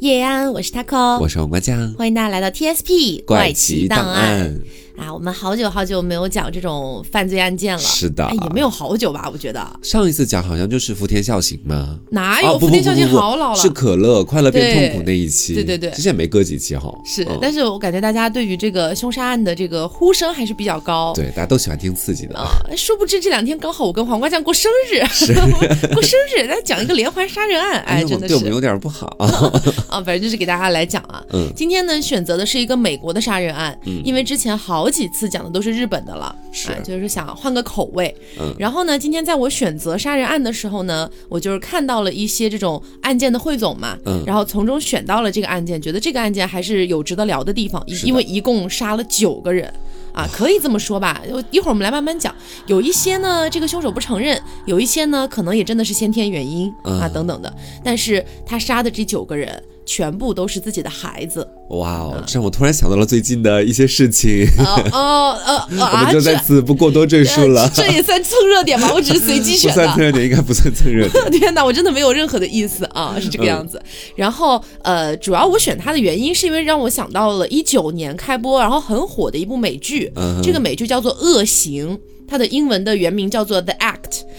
叶安，我是 taco，我是黄瓜酱，欢迎大家来到 TSP 怪奇档案。啊，我们好久好久没有讲这种犯罪案件了，是的，也没有好久吧？我觉得上一次讲好像就是福田孝行吗？哪有福田孝行好老了？是可乐快乐变痛苦那一期，对对对，之前没隔几期哈。是，但是我感觉大家对于这个凶杀案的这个呼声还是比较高，对，大家都喜欢听刺激的啊。殊不知这两天刚好我跟黄瓜酱过生日，过生日，来讲一个连环杀人案，哎，真的是对我们有点不好啊。啊，反正就是给大家来讲啊。嗯，今天呢选择的是一个美国的杀人案，嗯因为之前好几次讲的都是。是日本的了，是，就是想换个口味。嗯，然后呢，今天在我选择杀人案的时候呢，我就是看到了一些这种案件的汇总嘛，嗯，然后从中选到了这个案件，觉得这个案件还是有值得聊的地方，因为一共杀了九个人，啊，可以这么说吧。一会儿我们来慢慢讲，有一些呢，这个凶手不承认，有一些呢，可能也真的是先天原因啊等等的，但是他杀的这九个人。全部都是自己的孩子，哇哦！这让我突然想到了最近的一些事情。哦 哦哦，我们就在此不过多赘述了。这也算蹭热点吗？我只是随机选的。不算蹭热点，应该不算蹭热点。天哪，我真的没有任何的意思啊，是这个样子。然后呃，主要我选它的原因是因为让我想到了一九年开播，然后很火的一部美剧。这个美剧叫做《恶行》。它的英文的原名叫做《The Act》，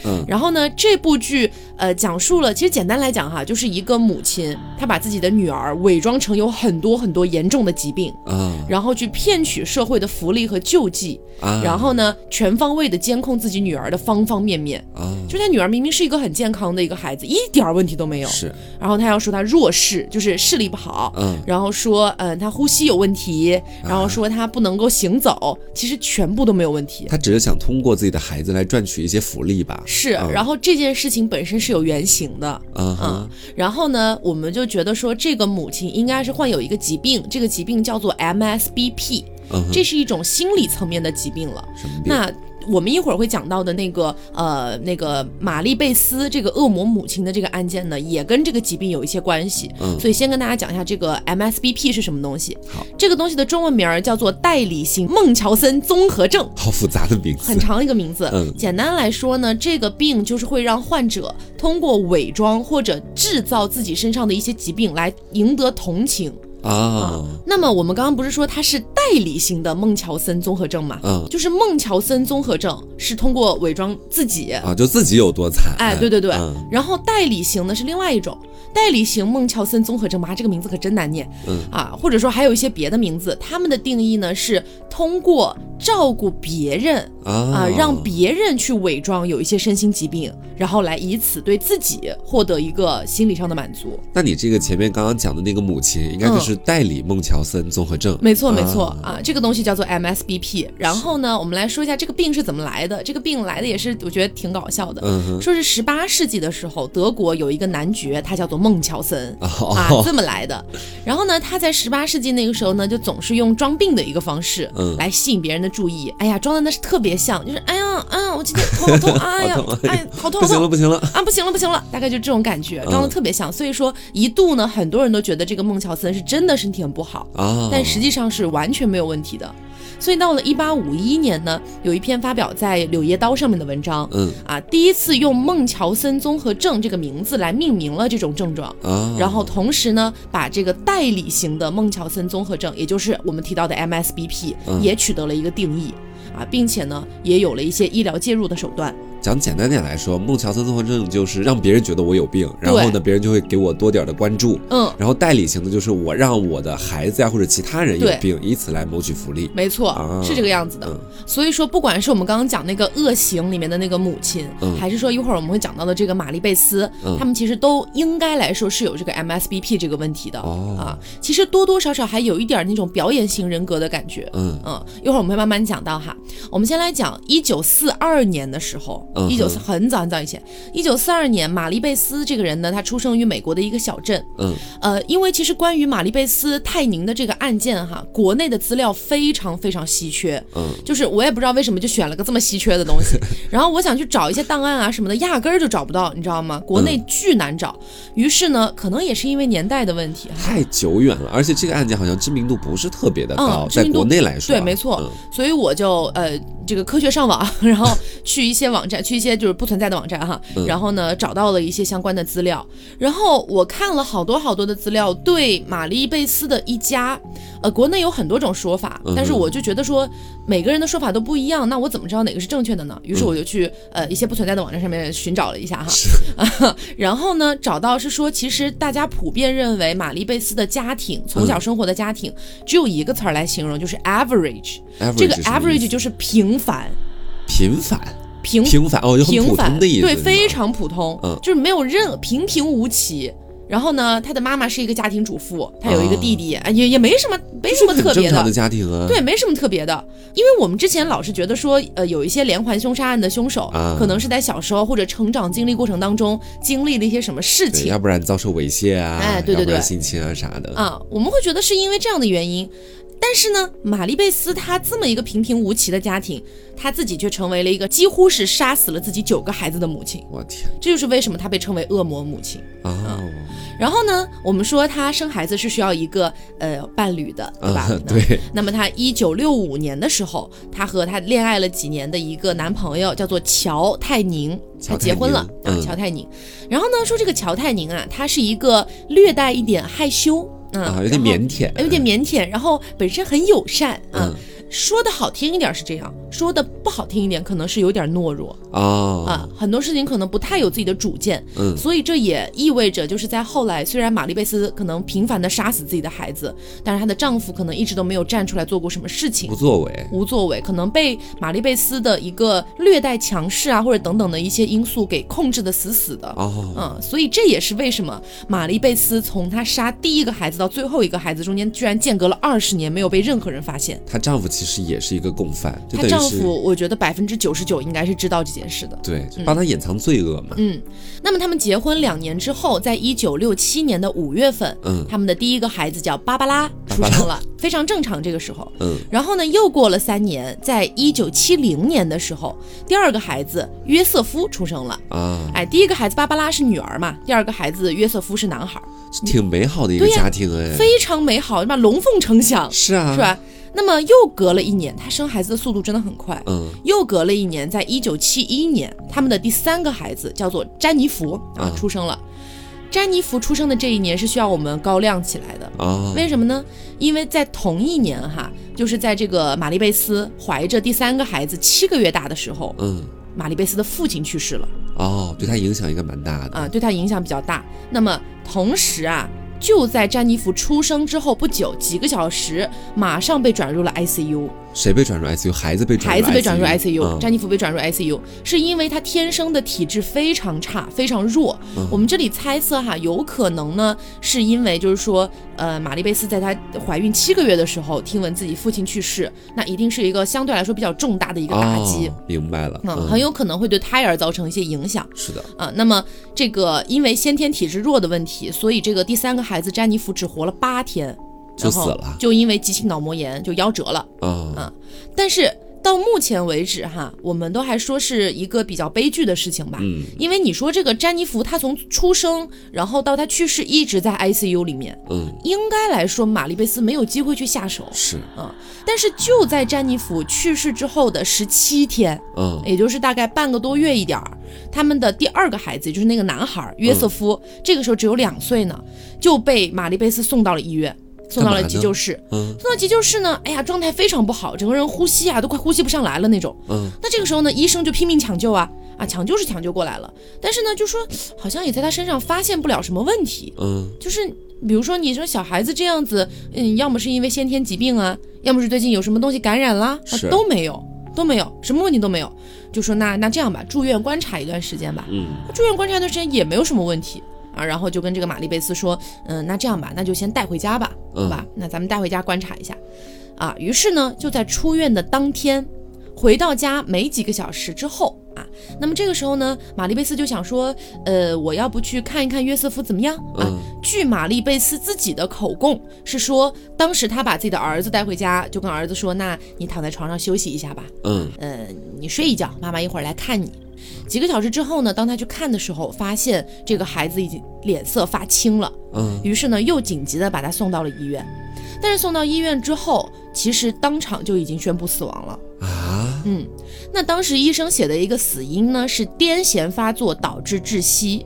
嗯，然后呢，这部剧呃讲述了，其实简单来讲哈，就是一个母亲，她把自己的女儿伪装成有很多很多严重的疾病，啊，然后去骗取社会的福利和救济，啊，然后呢，全方位的监控自己女儿的方方面面，啊，就她女儿明明是一个很健康的一个孩子，一点问题都没有，是，然后她要说她弱视，就是视力不好，嗯，然后说嗯她呼吸有问题，然后说她不能够行走，其实全部都没有问题，她只是想通。通过自己的孩子来赚取一些福利吧。是，然后这件事情本身是有原型的。嗯，然后呢，我们就觉得说，这个母亲应该是患有一个疾病，这个疾病叫做 MSBP，这是一种心理层面的疾病了。什么病？那。我们一会儿会讲到的那个呃，那个玛丽贝斯这个恶魔母亲的这个案件呢，也跟这个疾病有一些关系。嗯，所以先跟大家讲一下这个 MSBP 是什么东西。好，这个东西的中文名儿叫做代理型孟乔森综合症。好复杂的名字，很长一个名字。嗯，简单来说呢，这个病就是会让患者通过伪装或者制造自己身上的一些疾病来赢得同情。啊，那么我们刚刚不是说它是代理型的孟乔森综合症嘛？嗯，就是孟乔森综合症是通过伪装自己啊，就自己有多惨。哎，对对对，然后代理型呢是另外一种。代理型孟乔森综合症，妈，这个名字可真难念。嗯啊，或者说还有一些别的名字，他们的定义呢是通过照顾别人啊，让别人去伪装有一些身心疾病，然后来以此对自己获得一个心理上的满足。那你这个前面刚刚讲的那个母亲，应该就是代理孟乔森综合症。没错没错啊，这个东西叫做 MSBP。然后呢，我们来说一下这个病是怎么来的。这个病来的也是我觉得挺搞笑的，说是十八世纪的时候，德国有一个男爵，他叫做孟。乔森 啊，这么来的。然后呢，他在十八世纪那个时候呢，就总是用装病的一个方式来吸引别人的注意。哎呀，装的那是特别像，就是哎呀，啊，我今天头好 痛，哎呀，哎，好痛，不行了，不行了啊，不行了，不行了，大概就这种感觉，装的特别像。所以说，一度呢，很多人都觉得这个孟乔森是真的身体很不好啊，但实际上是完全没有问题的。所以到了一八五一年呢，有一篇发表在《柳叶刀》上面的文章，嗯啊，第一次用孟乔森综合症这个名字来命名了这种症状，啊，然后同时呢，把这个代理型的孟乔森综合症，也就是我们提到的 MSBP，也取得了一个定义，啊，并且呢，也有了一些医疗介入的手段。讲简单点来说，孟乔森综合症就是让别人觉得我有病，然后呢，别人就会给我多点的关注。嗯，然后代理型的就是我让我的孩子呀或者其他人有病，以此来谋取福利。没错，是这个样子的。所以说，不管是我们刚刚讲那个恶行里面的那个母亲，还是说一会儿我们会讲到的这个玛丽贝斯，他们其实都应该来说是有这个 MSBP 这个问题的啊。其实多多少少还有一点那种表演型人格的感觉。嗯嗯，一会儿我们会慢慢讲到哈。我们先来讲一九四二年的时候。一九四很早很早以前，一九四二年，玛丽贝斯这个人呢，他出生于美国的一个小镇。嗯，呃，因为其实关于玛丽贝斯泰宁的这个案件哈，国内的资料非常非常稀缺。嗯，就是我也不知道为什么就选了个这么稀缺的东西。然后我想去找一些档案啊什么的，压根儿就找不到，你知道吗？国内巨难找。于是呢，可能也是因为年代的问题，太久远了，而且这个案件好像知名度不是特别的高，在国内来说，对，没错。所以我就呃。这个科学上网，然后去一些网站，去一些就是不存在的网站哈，然后呢找到了一些相关的资料，然后我看了好多好多的资料，对玛丽贝斯的一家，呃，国内有很多种说法，但是我就觉得说每个人的说法都不一样，那我怎么知道哪个是正确的呢？于是我就去呃一些不存在的网站上面寻找了一下哈，然后呢找到是说，其实大家普遍认为玛丽贝斯的家庭从小生活的家庭只有一个词儿来形容，就是 average，这个 average 就是平凡，平凡，平平凡哦，就很普通的意思，对，非常普通，嗯，就是没有任平平无奇。然后呢，他的妈妈是一个家庭主妇，他有一个弟弟，也也没什么，没什么特别的。家庭啊。对，没什么特别的，因为我们之前老是觉得说，呃，有一些连环凶杀案的凶手，可能是在小时候或者成长经历过程当中经历了一些什么事情，要不然遭受猥亵啊，哎，对对对，性侵啊啥的。啊，我们会觉得是因为这样的原因。但是呢，玛丽贝斯她这么一个平平无奇的家庭，她自己却成为了一个几乎是杀死了自己九个孩子的母亲。我天，这就是为什么她被称为恶魔母亲啊。然后呢，我们说她生孩子是需要一个呃伴侣的，对吧？对。那么她一九六五年的时候，她和她恋爱了几年的一个男朋友叫做乔泰宁，她结婚了啊，乔泰宁。然后呢，说这个乔泰宁啊，他是一个略带一点害羞。啊，有点腼腆，有点腼腆，然后本身很友善啊。说的好听一点是这样，说的不好听一点可能是有点懦弱。啊啊，很多事情可能不太有自己的主见，嗯，所以这也意味着就是在后来，虽然玛丽贝斯可能频繁的杀死自己的孩子，但是她的丈夫可能一直都没有站出来做过什么事情，不作为，无作为，可能被玛丽贝斯的一个略带强势啊或者等等的一些因素给控制的死死的，哦，嗯，所以这也是为什么玛丽贝斯从她杀第一个孩子到最后一个孩子中间居然间隔了二十年没有被任何人发现，她丈夫。其实也是一个共犯，她丈夫我觉得百分之九十九应该是知道这件事的，对，帮她掩藏罪恶嘛。嗯，那么他们结婚两年之后，在一九六七年的五月份，嗯，他们的第一个孩子叫芭芭拉出生了，非常正常。这个时候，嗯，然后呢，又过了三年，在一九七零年的时候，第二个孩子约瑟夫出生了啊。哎，第一个孩子芭芭拉是女儿嘛，第二个孩子约瑟夫是男孩，挺美好的一个家庭哎，非常美好，对吧？龙凤呈祥，是啊，是吧？那么又隔了一年，她生孩子的速度真的很快。嗯，又隔了一年，在一九七一年，他们的第三个孩子叫做詹妮弗啊出生了。詹妮弗出生的这一年是需要我们高亮起来的啊？为什么呢？因为在同一年哈，就是在这个玛丽贝斯怀着第三个孩子七个月大的时候，嗯，玛丽贝斯的父亲去世了。哦，对他影响应该蛮大的啊，对他影响比较大。那么同时啊。就在詹妮弗出生之后不久，几个小时，马上被转入了 ICU。谁被转入 ICU？孩子被孩子被转入 ICU，詹妮弗被转入 ICU，是因为她天生的体质非常差，非常弱。我们这里猜测哈，有可能呢，是因为就是说，呃，玛丽贝斯在她怀孕七个月的时候，听闻自己父亲去世，那一定是一个相对来说比较重大的一个打击。明白了，嗯，很有可能会对胎儿造成一些影响。是的，啊，那么这个因为先天体质弱的问题，所以这个第三个孩子詹妮弗只活了八天。就死了，就因为急性脑膜炎就夭折了啊！但是到目前为止哈，我们都还说是一个比较悲剧的事情吧。嗯，因为你说这个詹妮弗她从出生然后到她去世一直在 ICU 里面，嗯，应该来说玛丽贝斯没有机会去下手。是嗯，但是就在詹妮弗去世之后的十七天，嗯，也就是大概半个多月一点儿，他们的第二个孩子就是那个男孩约瑟夫，这个时候只有两岁呢，就被玛丽贝斯送到了医院。送到了急救室，嗯，送到急救室呢，哎呀，状态非常不好，整个人呼吸啊都快呼吸不上来了那种，嗯，那这个时候呢，医生就拼命抢救啊，啊，抢救是抢救过来了，但是呢，就说好像也在他身上发现不了什么问题，嗯，就是比如说你说小孩子这样子，嗯，要么是因为先天疾病啊，要么是最近有什么东西感染啦，都没有，都没有，什么问题都没有，就说那那这样吧，住院观察一段时间吧，嗯，住院观察一段时间也没有什么问题。啊，然后就跟这个玛丽贝斯说，嗯，那这样吧，那就先带回家吧，好吧？那咱们带回家观察一下，啊，于是呢，就在出院的当天，回到家没几个小时之后啊，那么这个时候呢，玛丽贝斯就想说，呃，我要不去看一看约瑟夫怎么样啊？据玛丽贝斯自己的口供是说，当时他把自己的儿子带回家，就跟儿子说，那你躺在床上休息一下吧，嗯，呃，你睡一觉，妈妈一会儿来看你。几个小时之后呢，当他去看的时候，发现这个孩子已经脸色发青了。嗯，于是呢，又紧急的把他送到了医院。但是送到医院之后，其实当场就已经宣布死亡了。啊，嗯，那当时医生写的一个死因呢是癫痫发作导致窒息。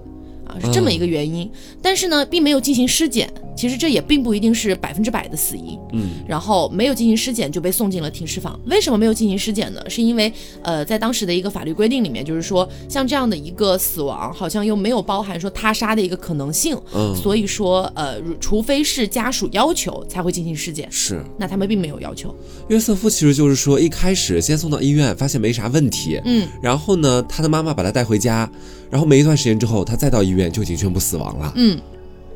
是这么一个原因，但是呢，并没有进行尸检。其实这也并不一定是百分之百的死因。嗯，然后没有进行尸检就被送进了停尸房。为什么没有进行尸检呢？是因为呃，在当时的一个法律规定里面，就是说像这样的一个死亡，好像又没有包含说他杀的一个可能性。嗯，所以说呃，除非是家属要求才会进行尸检。是，那他们并没有要求。约瑟夫其实就是说一开始先送到医院，发现没啥问题。嗯，然后呢，他的妈妈把他带回家。然后没一段时间之后，他再到医院就已经宣布死亡了。嗯，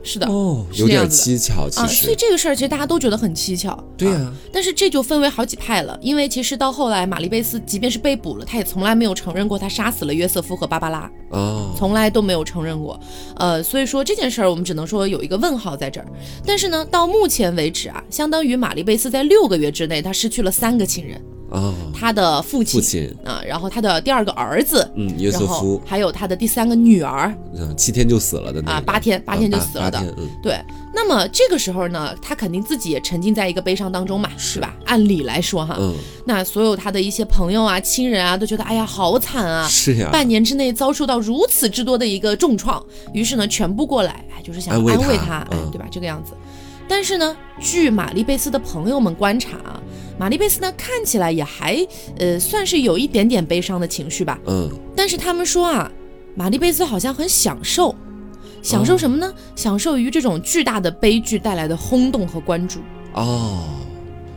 是的，哦，有点蹊跷，其实。所以这个事儿其实大家都觉得很蹊跷。对呀。但是这就分为好几派了，因为其实到后来，玛丽贝斯即便是被捕了，他也从来没有承认过他杀死了约瑟夫和芭芭拉。哦。从来都没有承认过。呃，所以说这件事儿我们只能说有一个问号在这儿。但是呢，到目前为止啊，相当于玛丽贝斯在六个月之内，他失去了三个亲人。啊，他的父亲，父亲啊，然后他的第二个儿子，嗯，约瑟夫，还有他的第三个女儿，嗯，七天就死了的啊，八天，八天就死了的，嗯，对。那么这个时候呢，他肯定自己也沉浸在一个悲伤当中嘛，是吧？按理来说哈，嗯，那所有他的一些朋友啊、亲人啊，都觉得哎呀，好惨啊，是呀，半年之内遭受到如此之多的一个重创，于是呢，全部过来，哎，就是想安慰他，哎，对吧？这个样子。但是呢，据玛丽贝斯的朋友们观察啊。玛丽贝斯呢，看起来也还呃，算是有一点点悲伤的情绪吧。嗯。但是他们说啊，玛丽贝斯好像很享受，享受什么呢？享受于这种巨大的悲剧带来的轰动和关注。哦。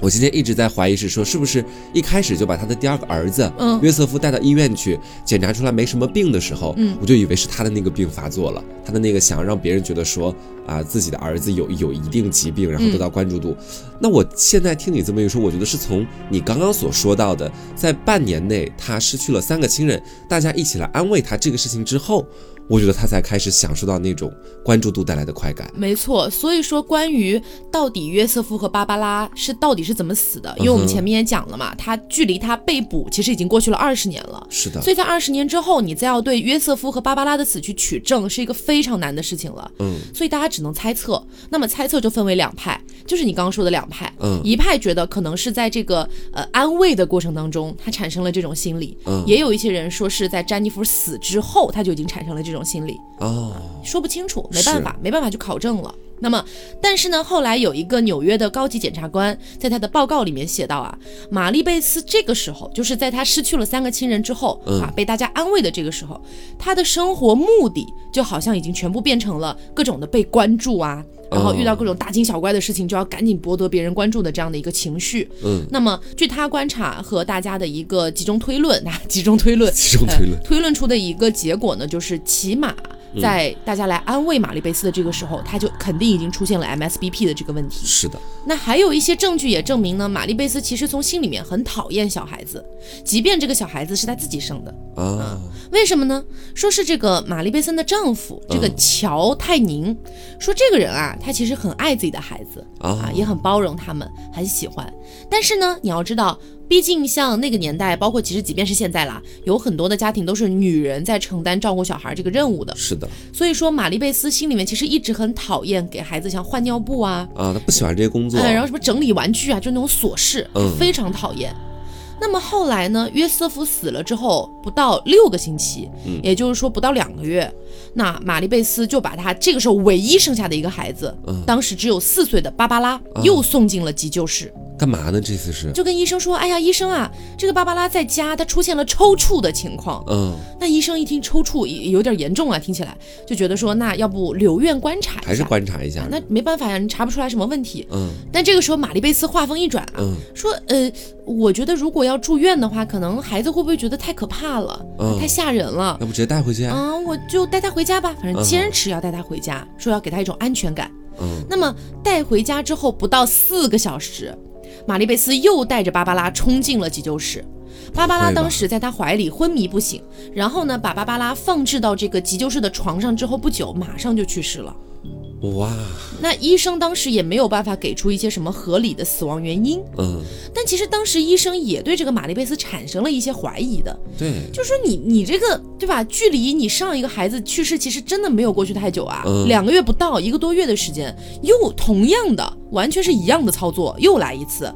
我今天一直在怀疑，是说是不是一开始就把他的第二个儿子，嗯，约瑟夫带到医院去检查出来没什么病的时候，嗯，我就以为是他的那个病发作了，他的那个想要让别人觉得说啊自己的儿子有有一定疾病，然后得到关注度。那我现在听你这么一说，我觉得是从你刚刚所说到的，在半年内他失去了三个亲人，大家一起来安慰他这个事情之后。我觉得他才开始享受到那种关注度带来的快感。没错，所以说关于到底约瑟夫和芭芭拉是到底是怎么死的，因为我们前面也讲了嘛，他距离他被捕其实已经过去了二十年了。是的。所以在二十年之后，你再要对约瑟夫和芭芭拉的死去取证，是一个非常难的事情了。嗯。所以大家只能猜测。那么猜测就分为两派，就是你刚刚说的两派。嗯。一派觉得可能是在这个呃安慰的过程当中，他产生了这种心理。嗯。也有一些人说是在詹妮弗死之后，他就已经产生了这种。种心理哦，说不清楚，没办法，没办法去考证了。那么，但是呢，后来有一个纽约的高级检察官在他的报告里面写到啊，玛丽贝斯这个时候，就是在他失去了三个亲人之后啊，被大家安慰的这个时候，他的生活目的就好像已经全部变成了各种的被关注啊。然后遇到各种大惊小怪的事情，就要赶紧博得别人关注的这样的一个情绪。嗯，那么据他观察和大家的一个集中推论，啊，集中推论，集中推论，推论出的一个结果呢，就是起码在大家来安慰玛丽贝斯的这个时候，他就肯定已经出现了 MSBP 的这个问题。是的。那还有一些证据也证明呢，玛丽贝斯其实从心里面很讨厌小孩子，即便这个小孩子是他自己生的。啊。为什么呢？说是这个玛丽贝森的丈夫，这个乔泰宁，说这个人啊。他其实很爱自己的孩子啊，也很包容他们，很喜欢。但是呢，你要知道，毕竟像那个年代，包括其实即便是现在啦，有很多的家庭都是女人在承担照顾小孩这个任务的。是的。所以说，玛丽贝斯心里面其实一直很讨厌给孩子像换尿布啊啊，他不喜欢这些工作，然后什么整理玩具啊，就那种琐事，非常讨厌。那么后来呢？约瑟夫死了之后不到六个星期，嗯，也就是说不到两个月，那玛丽贝斯就把他这个时候唯一剩下的一个孩子，嗯，当时只有四岁的芭芭拉，又送进了急救室。干嘛呢？这次是就跟医生说，哎呀，医生啊，这个芭芭拉在家，她出现了抽搐的情况。嗯，那医生一听抽搐有点严重啊，听起来就觉得说，那要不留院观察一下，还是观察一下？那没办法呀，你查不出来什么问题。嗯，但这个时候玛丽贝斯话锋一转啊，说，呃，我觉得如果要住院的话，可能孩子会不会觉得太可怕了，太吓人了？要不直接带回去？啊，我就带他回家吧，反正坚持要带他回家，说要给他一种安全感。嗯，那么带回家之后不到四个小时。玛丽贝斯又带着芭芭拉冲进了急救室，芭芭拉当时在他怀里昏迷不醒，然后呢，把芭芭拉放置到这个急救室的床上之后不久，马上就去世了。哇！那医生当时也没有办法给出一些什么合理的死亡原因。嗯。但其实当时医生也对这个玛丽贝斯产生了一些怀疑的。对。就说你你这个对吧？距离你上一个孩子去世其实真的没有过去太久啊，两个月不到，一个多月的时间，又同样的完全是一样的操作，又来一次。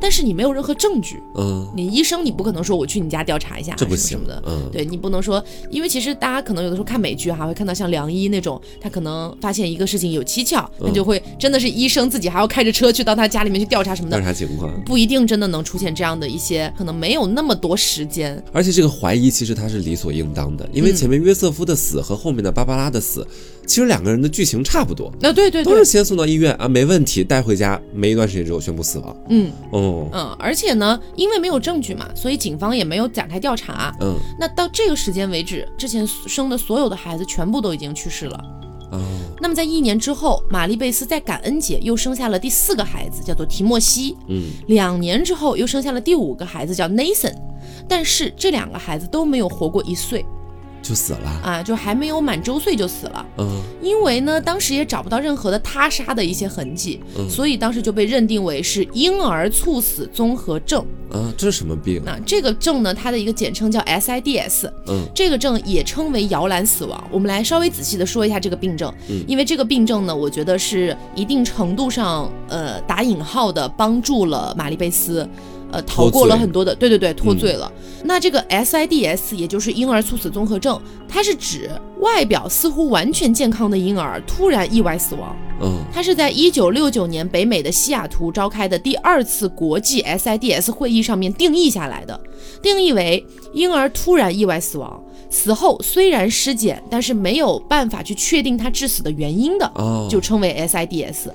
但是你没有任何证据。嗯，你医生你不可能说我去你家调查一下，这不行的。嗯，对你不能说，因为其实大家可能有的时候看美剧哈，会看到像梁医那种，他可能发现一个事情有蹊跷，他就会真的是医生自己还要开着车去到他家里面去调查什么的。调查情况不一定真的能出现这样的一些，可能没有那么多时间。而且这个怀疑其实他是理所应当的，因为前面约瑟夫的死和后面的芭芭拉的死。其实两个人的剧情差不多，那对对，都是先送到医院啊，没问题，带回家，没一段时间之后宣布死亡。嗯哦嗯，而且呢，因为没有证据嘛，所以警方也没有展开调查。嗯，那到这个时间为止，之前生的所有的孩子全部都已经去世了。哦，那么在一年之后，玛丽贝斯在感恩节又生下了第四个孩子，叫做提莫西。嗯，两年之后又生下了第五个孩子，叫 Nathan。但是这两个孩子都没有活过一岁。就死了啊，就还没有满周岁就死了。嗯，因为呢，当时也找不到任何的他杀的一些痕迹，所以当时就被认定为是婴儿猝死综合症。啊，这是什么病？啊这个症呢，它的一个简称叫 SIDS。嗯，这个症也称为摇篮死亡。我们来稍微仔细的说一下这个病症，嗯因为这个病症呢，我觉得是一定程度上，呃，打引号的帮助了玛丽贝斯。呃，逃过了很多的，对对对，脱罪了。那这个 SIDS 也就是婴儿猝死综合症，它是指外表似乎完全健康的婴儿突然意外死亡。嗯，它是在一九六九年北美的西雅图召开的第二次国际 SIDS 会议上面定义下来的，定义为婴儿突然意外死亡。死后虽然尸检，但是没有办法去确定他致死的原因的，就称为 SIDS。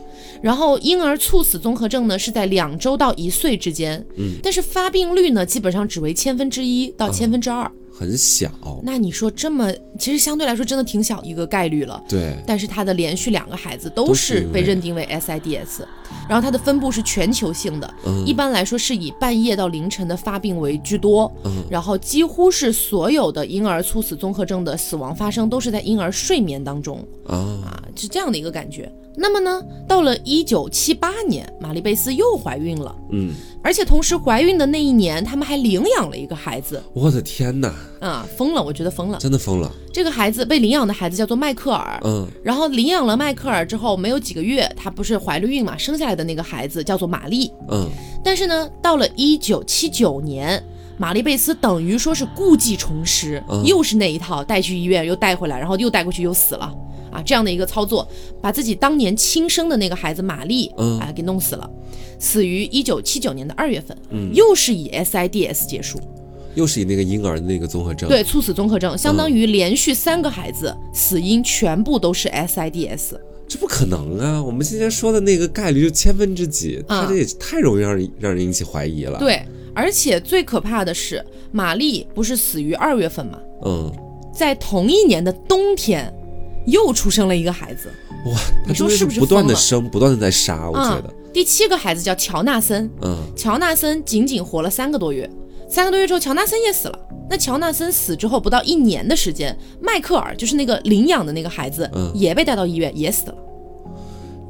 然后婴儿猝死综合症呢是在两周到一岁之间，嗯，但是发病率呢基本上只为千分之一到千分之二。很小，那你说这么，其实相对来说真的挺小一个概率了。对，但是他的连续两个孩子都是被认定为 SIDS，然后它的分布是全球性的，一般来说是以半夜到凌晨的发病为居多，嗯。然后几乎是所有的婴儿猝死综合症的死亡发生都是在婴儿睡眠当中。啊，是这样的一个感觉。那么呢，到了一九七八年，玛丽贝斯又怀孕了。嗯，而且同时怀孕的那一年，他们还领养了一个孩子。我的天哪！啊，疯了！我觉得疯了，真的疯了。这个孩子被领养的孩子叫做迈克尔。嗯，然后领养了迈克尔之后，没有几个月，她不是怀了孕嘛，生下来的那个孩子叫做玛丽。嗯，但是呢，到了一九七九年，玛丽贝斯等于说是故技重施，又是那一套，带去医院又带回来，然后又带过去又死了。啊，这样的一个操作，把自己当年亲生的那个孩子玛丽，嗯，啊，给弄死了，死于一九七九年的二月份，嗯，又是以 SIDS 结束，又是以那个婴儿的那个综合症，对，猝死综合症，相当于连续三个孩子死因全部都是 SIDS，这不可能啊！我们今天说的那个概率就千分之几，他这也太容易让人让人引起怀疑了。对，而且最可怕的是，玛丽不是死于二月份吗？嗯，在同一年的冬天。又出生了一个孩子，哇！你说是不是不断的生，不断的在杀？我觉得第七个孩子叫乔纳森，嗯，乔纳森仅仅活了三个多月，三个多月之后，乔纳森也死了。那乔纳森死之后不到一年的时间，迈克尔就是那个领养的那个孩子，嗯，也被带到医院，也死了。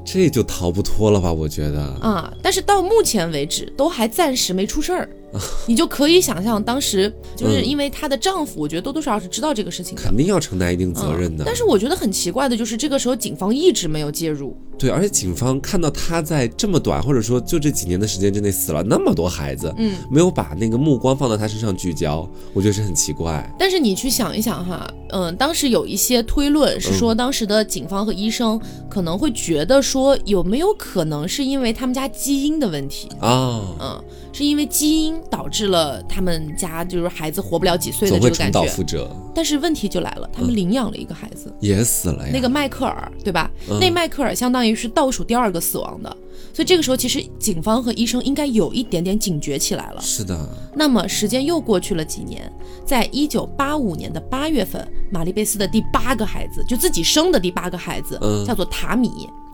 这就逃不脱了吧？我觉得啊，但是到目前为止都还暂时没出事儿。你就可以想象，当时就是因为她的丈夫，我觉得多多少少是知道这个事情，肯定要承担一定责任的。但是我觉得很奇怪的就是，这个时候警方一直没有介入。对，而且警方看到她在这么短，或者说就这几年的时间之内死了那么多孩子，嗯，没有把那个目光放到她身上聚焦，我觉得是很奇怪。但是你去想一想哈，嗯，当时有一些推论是说，当时的警方和医生可能会觉得说，有没有可能是因为他们家基因的问题啊？嗯。是因为基因导致了他们家就是孩子活不了几岁的这个感觉，但是问题就来了，他们领养了一个孩子也死了呀，那个迈克尔对吧？那迈克尔相当于是倒数第二个死亡的，所以这个时候其实警方和医生应该有一点点警觉起来了。是的。那么时间又过去了几年，在一九八五年的八月份，玛丽贝斯的第八个孩子就自己生的第八个孩子，叫做塔米，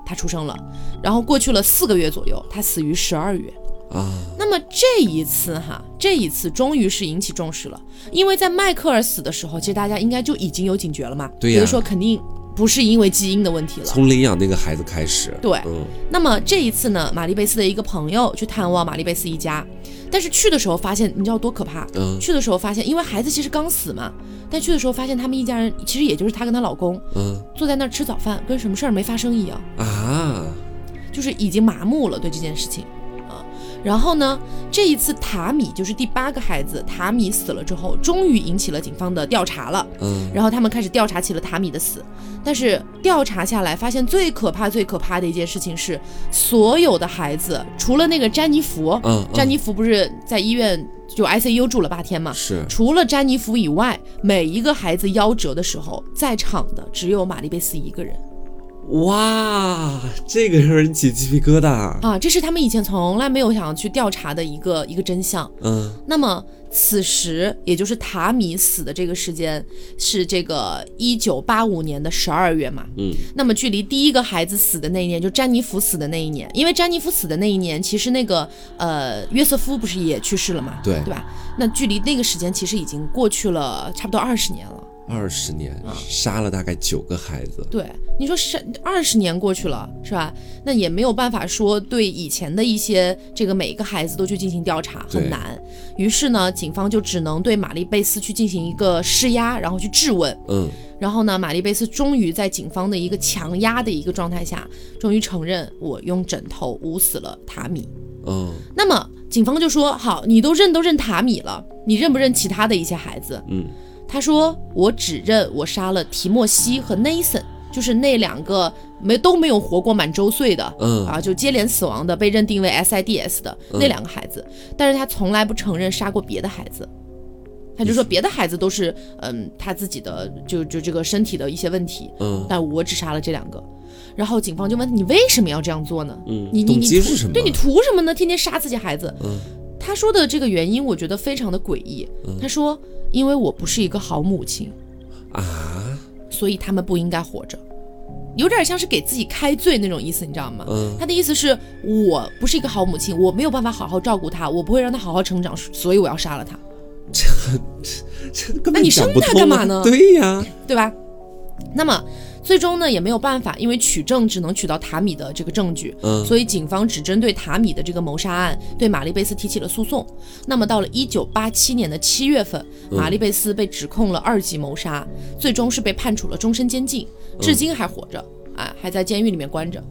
他出生了，然后过去了四个月左右，他死于十二月。啊，那么这一次哈，这一次终于是引起重视了，因为在迈克尔死的时候，其实大家应该就已经有警觉了嘛，对呀，比如说肯定不是因为基因的问题了，从领养那个孩子开始，对，嗯，那么这一次呢，玛丽贝斯的一个朋友去探望玛丽贝斯一家，但是去的时候发现，你知道多可怕？嗯，去的时候发现，因为孩子其实刚死嘛，但去的时候发现他们一家人其实也就是她跟她老公，嗯，坐在那儿吃早饭，跟什么事儿没发生一样。啊，就是已经麻木了对这件事情。然后呢，这一次塔米就是第八个孩子，塔米死了之后，终于引起了警方的调查了。嗯，然后他们开始调查起了塔米的死，但是调查下来发现最可怕、最可怕的一件事情是，所有的孩子除了那个詹妮弗，嗯，詹妮弗不是在医院就 ICU 住了八天嘛？是。除了詹妮弗以外，每一个孩子夭折的时候，在场的只有玛丽贝斯一个人。哇，这个让人起鸡皮疙瘩啊！这是他们以前从来没有想要去调查的一个一个真相。嗯，那么此时也就是塔米死的这个时间是这个一九八五年的十二月嘛？嗯，那么距离第一个孩子死的那一年，就詹妮弗死的那一年，因为詹妮弗死的那一年，其实那个呃约瑟夫不是也去世了嘛？对，对吧？那距离那个时间其实已经过去了差不多二十年了。二十年，杀了大概九个孩子。对，你说是二十年过去了，是吧？那也没有办法说对以前的一些这个每一个孩子都去进行调查，很难。于是呢，警方就只能对玛丽贝斯去进行一个施压，然后去质问。嗯。然后呢，玛丽贝斯终于在警方的一个强压的一个状态下，终于承认我用枕头捂死了塔米。嗯。那么警方就说：“好，你都认都认塔米了，你认不认其他的一些孩子？”嗯。他说：“我指认我杀了提莫西和 Nathan，就是那两个没都没有活过满周岁的，嗯啊，就接连死亡的，被认定为 SIDS 的那两个孩子。但是他从来不承认杀过别的孩子，他就说别的孩子都是嗯他自己的就就这个身体的一些问题，嗯，但我只杀了这两个。然后警方就问你为什么要这样做呢？嗯，你你你图对你图什么呢？天天杀自己孩子。嗯，他说的这个原因我觉得非常的诡异。他说。”因为我不是一个好母亲，啊，所以他们不应该活着，有点像是给自己开罪那种意思，你知道吗？嗯，他的意思是我不是一个好母亲，我没有办法好好照顾他，我不会让他好好成长，所以我要杀了他。这这这，那你生他干嘛呢？对呀，对吧？那么。最终呢也没有办法，因为取证只能取到塔米的这个证据，嗯，所以警方只针对塔米的这个谋杀案对玛丽贝斯提起了诉讼。那么到了一九八七年的七月份，玛丽贝斯被指控了二级谋杀，最终是被判处了终身监禁，至今还活着，啊，还在监狱里面关着。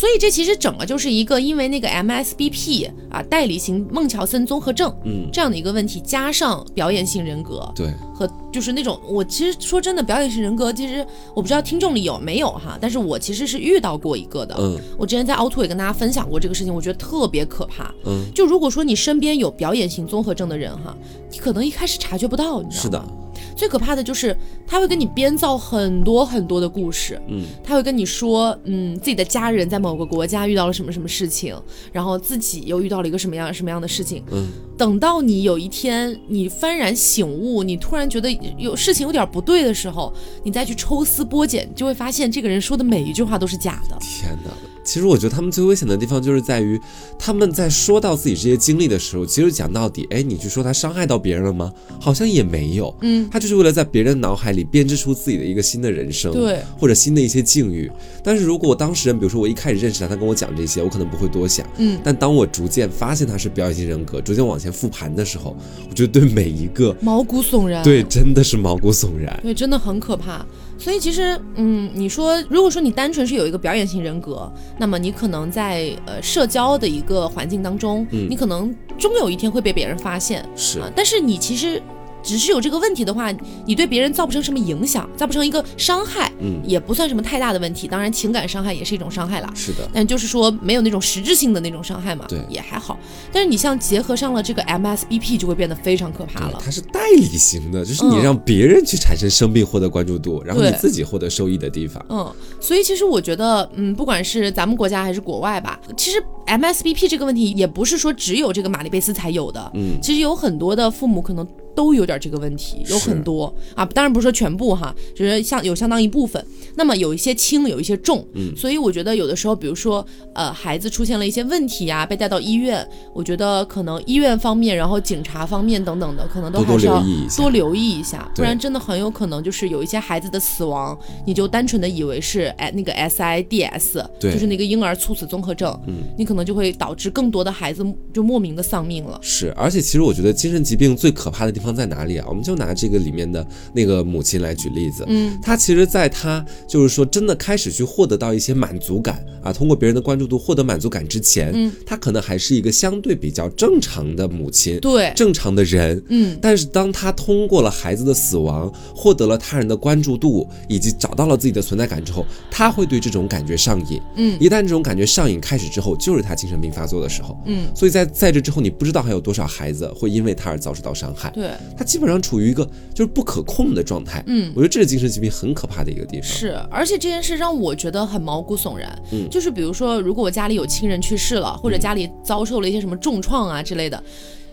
所以这其实整个就是一个因为那个 MSBP 啊，代理型孟乔森综合症，嗯，这样的一个问题，加上表演性人格，对。和就是那种，我其实说真的，表演性人格，其实我不知道听众里有没有哈，但是我其实是遇到过一个的。嗯，我之前在凹凸也跟大家分享过这个事情，我觉得特别可怕。嗯，就如果说你身边有表演型综合症的人哈，你可能一开始察觉不到，你知道吗？是的。最可怕的就是他会跟你编造很多很多的故事。嗯，他会跟你说，嗯，自己的家人在某个国家遇到了什么什么事情，然后自己又遇到了一个什么样什么样的事情。嗯，等到你有一天你幡然醒悟，你突然。觉得有事情有点不对的时候，你再去抽丝剥茧，就会发现这个人说的每一句话都是假的。天哪！其实我觉得他们最危险的地方就是在于，他们在说到自己这些经历的时候，其实讲到底，哎，你去说他伤害到别人了吗？好像也没有。嗯，他就是为了在别人脑海里编织出自己的一个新的人生，对，或者新的一些境遇。但是如果当事人，比如说我一开始认识他，他跟我讲这些，我可能不会多想。嗯，但当我逐渐发现他是表演型人格，逐渐往前复盘的时候，我觉得对每一个毛骨悚然。对，真的是毛骨悚然。对，真的很可怕。所以其实，嗯，你说，如果说你单纯是有一个表演型人格，那么你可能在呃社交的一个环境当中，你可能终有一天会被别人发现，是，但是你其实。只是有这个问题的话，你对别人造不成什么影响，造不成一个伤害，嗯，也不算什么太大的问题。当然，情感伤害也是一种伤害啦。是的，但就是说没有那种实质性的那种伤害嘛，对，也还好。但是你像结合上了这个 MSBP，就会变得非常可怕了。它是代理型的，就是你让别人去产生生病获得关注度，然后你自己获得收益的地方。嗯，所以其实我觉得，嗯，不管是咱们国家还是国外吧，其实 MSBP 这个问题也不是说只有这个玛丽贝斯才有的。嗯，其实有很多的父母可能。都有点这个问题，有很多。啊，当然不是说全部哈，就是像有相当一部分。那么有一些轻，有一些重，嗯，所以我觉得有的时候，比如说呃，孩子出现了一些问题呀，被带到医院，我觉得可能医院方面，然后警察方面等等的，可能都还是要多留意一下，不然真的很有可能就是有一些孩子的死亡，你就单纯的以为是哎那个 SIDS，对，就是那个婴儿猝死综合症，嗯，你可能就会导致更多的孩子就莫名的丧命了。是，而且其实我觉得精神疾病最可怕的地地方在哪里啊？我们就拿这个里面的那个母亲来举例子，嗯，她其实，在她就是说真的开始去获得到一些满足感啊，通过别人的关注度获得满足感之前，嗯，她可能还是一个相对比较正常的母亲，对，正常的人，嗯，但是当她通过了孩子的死亡，获得了他人的关注度，以及找到了自己的存在感之后，她会对这种感觉上瘾，嗯，一旦这种感觉上瘾开始之后，就是她精神病发作的时候，嗯，所以在在这之后，你不知道还有多少孩子会因为她而遭受到伤害，对，她基本上处于一个就是不可控的状态，嗯，我觉得这是精神疾病很可怕的一个地方，是，而且这件事让我觉得很毛骨悚然，嗯，就是比如说，如果我家里有亲人去世了，或者家里遭受了一些什么重创啊之类的，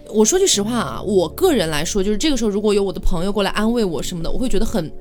我说句实话啊，我个人来说，就是这个时候如果有我的朋友过来安慰我什么的，我会觉得很。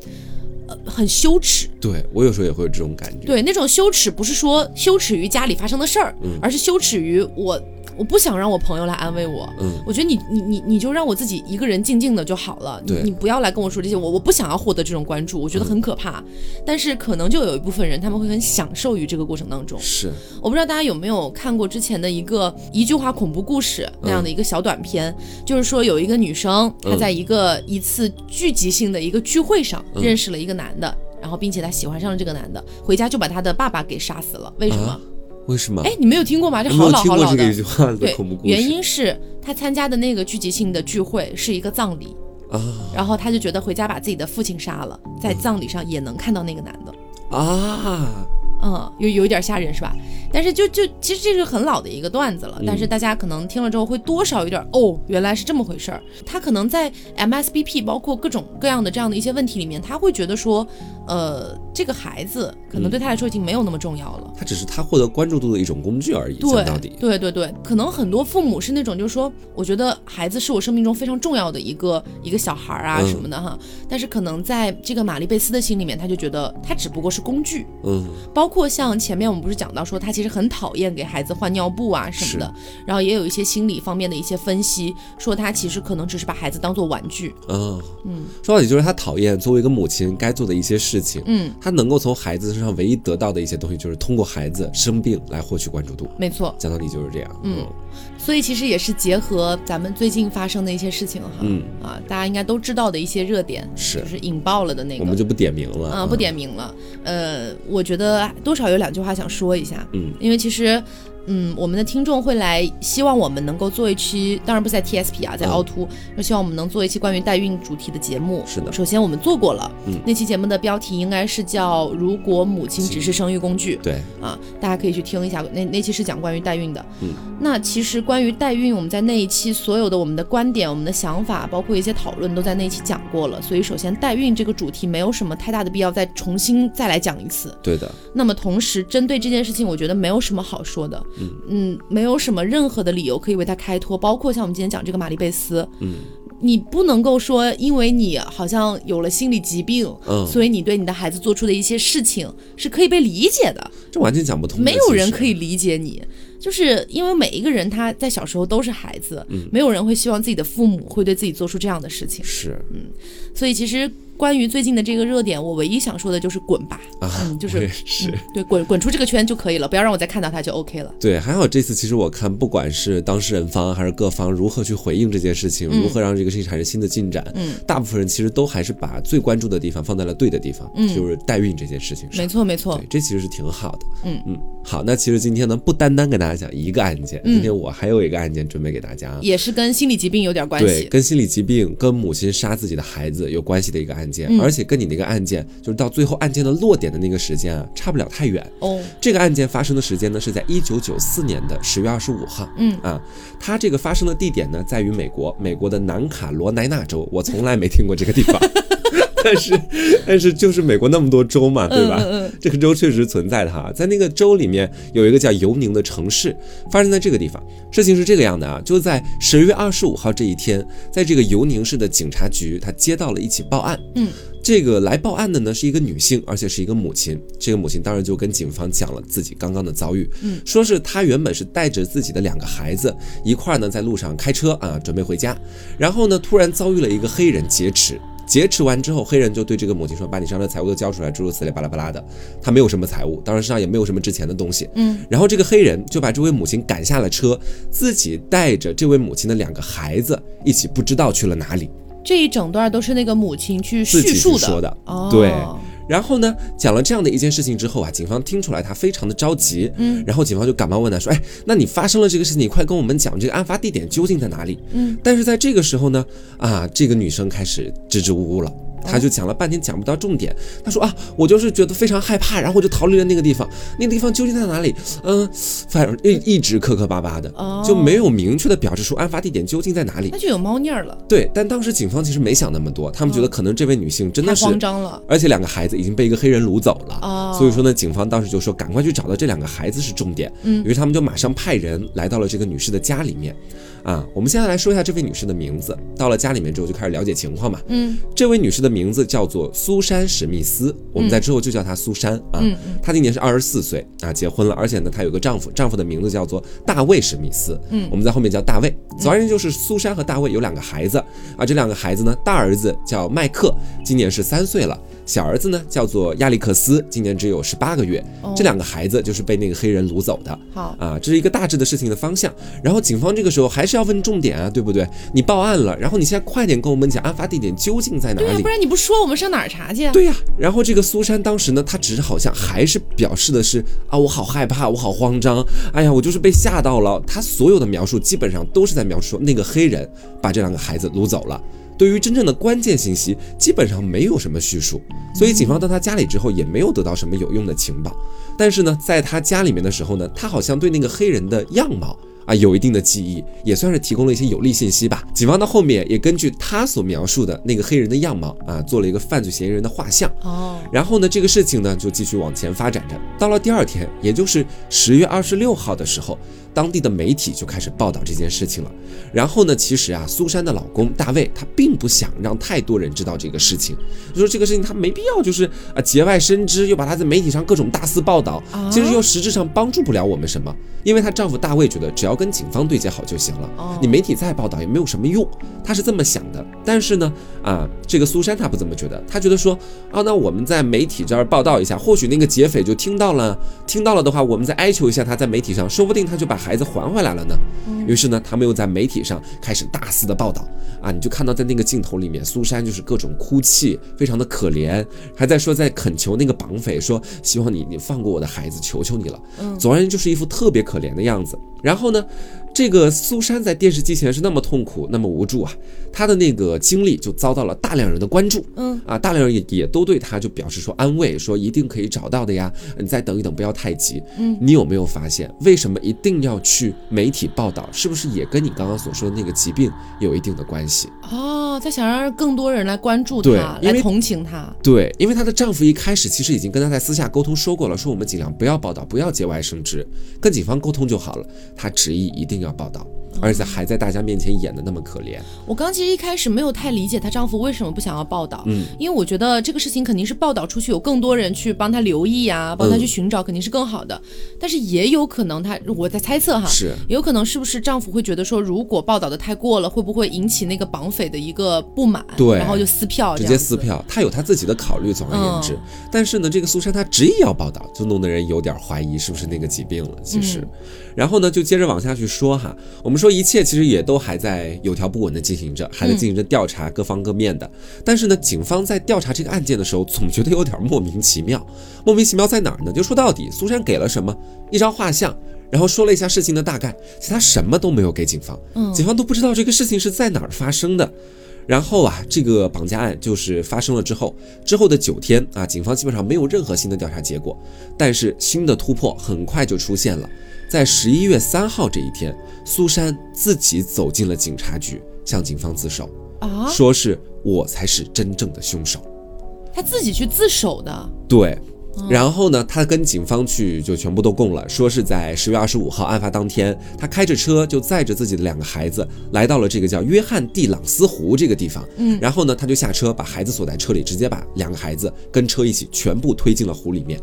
呃，很羞耻。对我有时候也会有这种感觉。对，那种羞耻不是说羞耻于家里发生的事儿，而是羞耻于我。我不想让我朋友来安慰我，嗯，我觉得你你你你就让我自己一个人静静的就好了，对，你不要来跟我说这些，我我不想要获得这种关注，我觉得很可怕。但是可能就有一部分人他们会很享受于这个过程当中。是，我不知道大家有没有看过之前的一个一句话恐怖故事那样的一个小短片，就是说有一个女生她在一个一次聚集性的一个聚会上认识了一个男的，然后并且她喜欢上了这个男的，回家就把她的爸爸给杀死了。为什么？为什么？哎，你没有听过吗？这好老好老的。对，原因是他参加的那个聚集性的聚会是一个葬礼啊，然后他就觉得回家把自己的父亲杀了，在葬礼上也能看到那个男的啊。嗯，有有一点吓人是吧？但是就就其实这是很老的一个段子了，但是大家可能听了之后会多少有点哦，原来是这么回事儿。他可能在 MSBP 包括各种各样的这样的一些问题里面，他会觉得说，呃，这个孩子可能对他来说已经没有那么重要了。他只是他获得关注度的一种工具而已。对，到底对对对，可能很多父母是那种就是说，我觉得孩子是我生命中非常重要的一个一个小孩啊什么的哈。但是可能在这个玛丽贝斯的心里面，他就觉得他只不过是工具。嗯，包。包括像前面我们不是讲到说他其实很讨厌给孩子换尿布啊什么的，然后也有一些心理方面的一些分析，说他其实可能只是把孩子当做玩具。嗯嗯，说到底就是他讨厌作为一个母亲该做的一些事情。嗯，他能够从孩子身上唯一得到的一些东西，就是通过孩子生病来获取关注度。没错，讲到底就是这样。嗯。所以其实也是结合咱们最近发生的一些事情哈，嗯啊，大家应该都知道的一些热点，是就是引爆了的那个，我们就不点名了啊，不点名了。呃，我觉得多少有两句话想说一下，嗯，因为其实。嗯，我们的听众会来，希望我们能够做一期，当然不在 TSP 啊，在凹凸，就希望我们能做一期关于代孕主题的节目。是的，首先我们做过了，嗯，那期节目的标题应该是叫《如果母亲只是生育工具》。对，啊，大家可以去听一下，那那期是讲关于代孕的。嗯，那其实关于代孕，我们在那一期所有的我们的观点、我们的想法，包括一些讨论，都在那一期讲过了。所以，首先代孕这个主题没有什么太大的必要再重新再来讲一次。对的。那么同时，针对这件事情，我觉得没有什么好说的。嗯嗯。没有什么任何的理由可以为他开脱，包括像我们今天讲这个玛丽贝斯，嗯，你不能够说，因为你好像有了心理疾病，嗯，所以你对你的孩子做出的一些事情是可以被理解的，这完全讲不通。没有人可以理解你，就是因为每一个人他在小时候都是孩子，嗯，没有人会希望自己的父母会对自己做出这样的事情，是，嗯，所以其实。关于最近的这个热点，我唯一想说的就是滚吧，嗯，就是是。对滚滚出这个圈就可以了，不要让我再看到他就 OK 了。对，还好这次其实我看，不管是当事人方还是各方如何去回应这件事情，如何让这个事情产生新的进展，嗯，大部分人其实都还是把最关注的地方放在了对的地方，嗯，就是代孕这件事情上。没错没错，对，这其实是挺好的。嗯。嗯，好，那其实今天呢，不单单跟大家讲一个案件，今天我还有一个案件准备给大家，也是跟心理疾病有点关系，对，跟心理疾病、跟母亲杀自己的孩子有关系的一个案件，而且跟你。那个案件就是到最后案件的落点的那个时间啊，差不了太远哦。这个案件发生的时间呢，是在一九九四年的十月二十五号。嗯啊，它这个发生的地点呢，在于美国，美国的南卡罗来纳州。我从来没听过这个地方，但是但是就是美国那么多州嘛，对吧？这个州确实存在的哈，在那个州里面有一个叫尤宁的城市，发生在这个地方。事情是这个样的啊，就在十月二十五号这一天，在这个尤宁市的警察局，他接到了一起报案。嗯。这个来报案的呢是一个女性，而且是一个母亲。这个母亲当然就跟警方讲了自己刚刚的遭遇，嗯，说是她原本是带着自己的两个孩子一块儿呢在路上开车啊，准备回家，然后呢突然遭遇了一个黑人劫持。劫持完之后，黑人就对这个母亲说：“把你身上的财物都交出来，诸如此类，巴拉巴拉的。”他没有什么财物，当然身上也没有什么值钱的东西。嗯，然后这个黑人就把这位母亲赶下了车，自己带着这位母亲的两个孩子一起不知道去了哪里。这一整段都是那个母亲去叙述的，说的。哦，对。然后呢，讲了这样的一件事情之后啊，警方听出来他非常的着急，嗯，然后警方就赶忙问他说，哎，那你发生了这个事情，你快跟我们讲这个案发地点究竟在哪里？嗯，但是在这个时候呢，啊，这个女生开始支支吾吾了。他就讲了半天讲不到重点，他说啊，我就是觉得非常害怕，然后我就逃离了那个地方。那个地方究竟在哪里？嗯，反正一一直磕磕巴巴的，就没有明确的表示出案发地点究竟在哪里。那就有猫腻了。对，但当时警方其实没想那么多，他们觉得可能这位女性真的是慌张了，而且两个孩子已经被一个黑人掳走了。所以说呢，警方当时就说赶快去找到这两个孩子是重点。嗯，于是他们就马上派人来到了这个女士的家里面。啊，我们现在来说一下这位女士的名字。到了家里面之后，就开始了解情况嘛。嗯，这位女士的名字叫做苏珊史密斯，我们在之后就叫她苏珊啊。嗯嗯，她今年是二十四岁啊，结婚了，而且呢，她有个丈夫，丈夫的名字叫做大卫史密斯。嗯，我们在后面叫大卫。总而言之，就是苏珊和大卫有两个孩子啊。这两个孩子呢，大儿子叫麦克，今年是三岁了。小儿子呢叫做亚历克斯，今年只有十八个月。这两个孩子就是被那个黑人掳走的。好啊，这是一个大致的事情的方向。然后警方这个时候还是要问重点啊，对不对？你报案了，然后你现在快点跟我们讲案发地点究竟在哪里？不然你不说我们上哪儿查去？啊对呀。然后这个苏珊当时呢，她只是好像还是表示的是啊，我好害怕，我好慌张。哎呀，我就是被吓到了。她所有的描述基本上都是在描述那个黑人把这两个孩子掳走了。对于真正的关键信息，基本上没有什么叙述，所以警方到他家里之后也没有得到什么有用的情报。但是呢，在他家里面的时候呢，他好像对那个黑人的样貌啊有一定的记忆，也算是提供了一些有利信息吧。警方到后面也根据他所描述的那个黑人的样貌啊，做了一个犯罪嫌疑人的画像。哦，然后呢，这个事情呢就继续往前发展着。到了第二天，也就是十月二十六号的时候。当地的媒体就开始报道这件事情了。然后呢，其实啊，苏珊的老公大卫他并不想让太多人知道这个事情，就说这个事情他没必要，就是啊节外生枝，又把他在媒体上各种大肆报道，其实又实质上帮助不了我们什么。因为她丈夫大卫觉得只要跟警方对接好就行了，你媒体再报道也没有什么用，他是这么想的。但是呢，啊，这个苏珊她不这么觉得，她觉得说啊，那我们在媒体这儿报道一下，或许那个劫匪就听到了，听到了的话，我们再哀求一下他在媒体上，说不定他就把。孩子还回来了呢，于是呢，他们又在媒体上开始大肆的报道啊，你就看到在那个镜头里面，苏珊就是各种哭泣，非常的可怜，还在说在恳求那个绑匪说，希望你你放过我的孩子，求求你了。嗯，总而言之就是一副特别可怜的样子。然后呢？这个苏珊在电视机前是那么痛苦，那么无助啊，她的那个经历就遭到了大量人的关注，嗯啊，大量人也也都对她就表示说安慰，说一定可以找到的呀，你再等一等，不要太急。嗯，你有没有发现，为什么一定要去媒体报道？是不是也跟你刚刚所说的那个疾病有一定的关系？哦，她想让更多人来关注她，来同情她。对，因为她的丈夫一开始其实已经跟她在私下沟通说过了，说我们尽量不要报道，不要节外生枝，跟警方沟通就好了。她执意一定。要报道。而且还在大家面前演的那么可怜。我刚其实一开始没有太理解她丈夫为什么不想要报道，嗯，因为我觉得这个事情肯定是报道出去，有更多人去帮她留意啊，帮她去寻找，肯定是更好的。但是也有可能她，我在猜测哈，是，有可能是不是丈夫会觉得说，如果报道的太过了，会不会引起那个绑匪的一个不满，对，然后就撕票，直接撕票。他有他自己的考虑，总而言之。但是呢，这个苏珊她执意要报道，就弄得人有点怀疑是不是那个疾病了。其实，然后呢，就接着往下去说哈，我们说一切其实也。都还在有条不紊的进行着，还在进行着调查，各方各面的。但是呢，警方在调查这个案件的时候，总觉得有点莫名其妙。莫名其妙在哪儿呢？就说到底，苏珊给了什么？一张画像，然后说了一下事情的大概，其他什么都没有给警方。嗯，警方都不知道这个事情是在哪儿发生的。然后啊，这个绑架案就是发生了之后，之后的九天啊，警方基本上没有任何新的调查结果。但是新的突破很快就出现了。在十一月三号这一天，苏珊自己走进了警察局，向警方自首，啊，说是我才是真正的凶手，他自己去自首的，对。然后呢，他跟警方去就全部都供了，说是在十月二十五号案发当天，他开着车就载着自己的两个孩子来到了这个叫约翰蒂朗斯湖这个地方。嗯，然后呢，他就下车把孩子锁在车里，直接把两个孩子跟车一起全部推进了湖里面。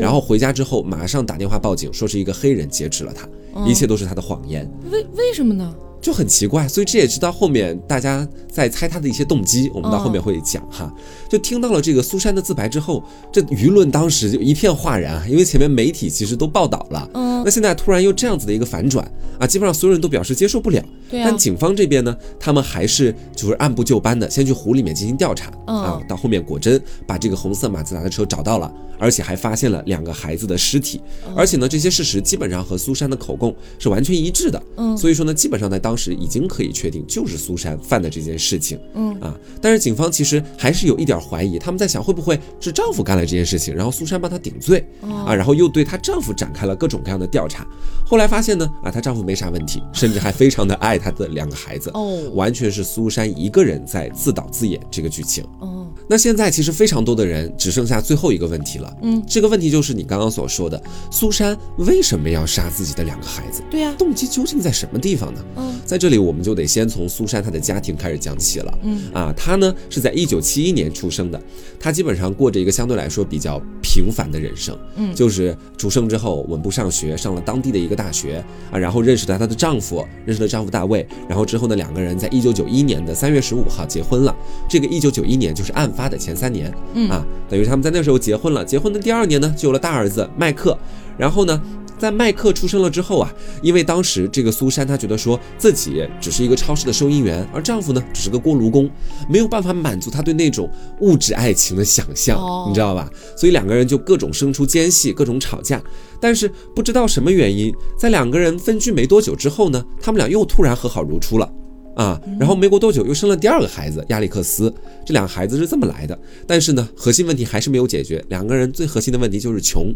然后回家之后，马上打电话报警，说是一个黑人劫持了他，一切都是他的谎言。为为什么呢？就很奇怪，所以这也知道后面大家在猜他的一些动机，我们到后面会讲哈。就听到了这个苏珊的自白之后，这舆论当时就一片哗然啊，因为前面媒体其实都报道了，嗯，那现在突然又这样子的一个反转啊，基本上所有人都表示接受不了。对但警方这边呢，他们还是就是按部就班的，先去湖里面进行调查啊。到后面果真把这个红色马自达的车找到了，而且还发现了两个孩子的尸体，而且呢，这些事实基本上和苏珊的口供是完全一致的。嗯，所以说呢，基本上在当时已经可以确定就是苏珊犯的这件事情。嗯啊，但是警方其实还是有一点怀疑，他们在想会不会是丈夫干了这件事情，然后苏珊帮她顶罪啊，然后又对她丈夫展开了各种各样的调查。后来发现呢，啊，她丈夫没啥问题，甚至还非常的爱她的两个孩子。哦，完全是苏珊一个人在自导自演这个剧情。哦，那现在其实非常多的人只剩下最后一个问题了。嗯，这个问题就是你刚刚所说的，苏珊为什么要杀自己的两个孩子？对呀，动机究竟在什么地方呢？嗯，在这里我们就得先从苏珊她的家庭开始讲起了。嗯，啊，她呢是在一九七一年出生的，她基本上过着一个相对来说比较平凡的人生。嗯，就是出生之后稳步上学，上了当地的一个大学啊，然后认识了她的丈夫，认识了丈夫大卫，然后之后呢两个人在一九九一年的三月十五号结婚了。这个一九九一年就是案发的前三年。嗯，啊，等于他们在那时候结婚了。结婚的第二年呢，就有了大儿子麦克。然后呢？在麦克出生了之后啊，因为当时这个苏珊她觉得说自己只是一个超市的收银员，而丈夫呢只是个锅炉工，没有办法满足她对那种物质爱情的想象，你知道吧？所以两个人就各种生出间隙，各种吵架。但是不知道什么原因，在两个人分居没多久之后呢，他们俩又突然和好如初了。啊，然后没过多久又生了第二个孩子亚历克斯，这两个孩子是这么来的。但是呢，核心问题还是没有解决，两个人最核心的问题就是穷，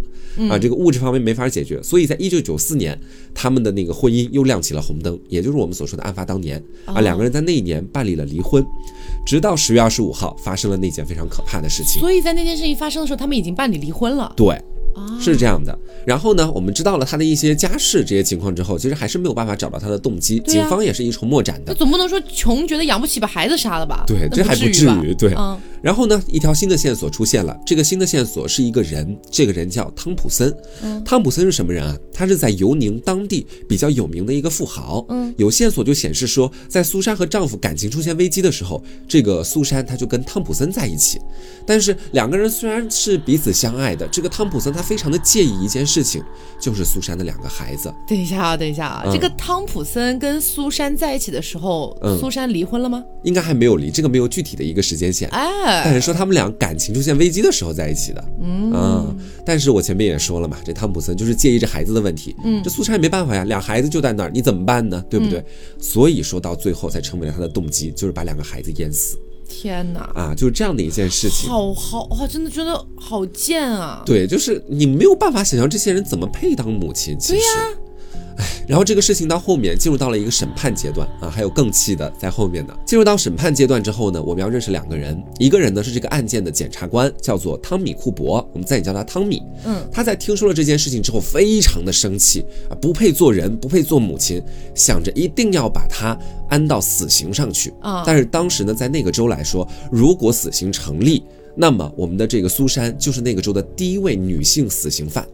啊，这个物质方面没法解决。所以在一九九四年，他们的那个婚姻又亮起了红灯，也就是我们所说的案发当年啊，两个人在那一年办理了离婚，直到十月二十五号发生了那件非常可怕的事情。所以在那件事情发生的时候，他们已经办理离婚了。对。是这样的，然后呢，我们知道了他的一些家世这些情况之后，其实还是没有办法找到他的动机，警方也是一筹莫展的。那总不能说穷觉得养不起把孩子杀了吧？对，这还不至于。对，然后呢，一条新的线索出现了，这个新的线索是一个人，这个人叫汤普森。汤普森是什么人啊？他是在尤宁当地比较有名的一个富豪。嗯，有线索就显示说，在苏珊和丈夫感情出现危机的时候，这个苏珊她就跟汤普森在一起。但是两个人虽然是彼此相爱的，这个汤普森他非常的介意一件事情，就是苏珊的两个孩子。等一下啊，等一下啊，这个汤普森跟苏珊在一起的时候，苏珊离婚了吗？应该还没有离，这个没有具体的一个时间线。哎，但是说他们俩感情出现危机的时候在一起的。嗯，但是我前面也说了嘛，这汤普森就是介意这孩子的问题。嗯，这苏珊也没办法呀，俩孩子就在那儿，你怎么办呢？对不对？所以说到最后才成为了他的动机，就是把两个孩子淹死。天哪！啊，就是这样的一件事情，好好哇，真的觉得好贱啊！对，就是你没有办法想象这些人怎么配当母亲。其实。然后这个事情到后面进入到了一个审判阶段啊，还有更气的在后面呢。进入到审判阶段之后呢，我们要认识两个人，一个人呢是这个案件的检察官，叫做汤米库伯，我们暂且叫他汤米。嗯，他在听说了这件事情之后，非常的生气啊，不配做人，不配做母亲，想着一定要把他安到死刑上去啊。但是当时呢，在那个州来说，如果死刑成立，那么我们的这个苏珊就是那个州的第一位女性死刑犯。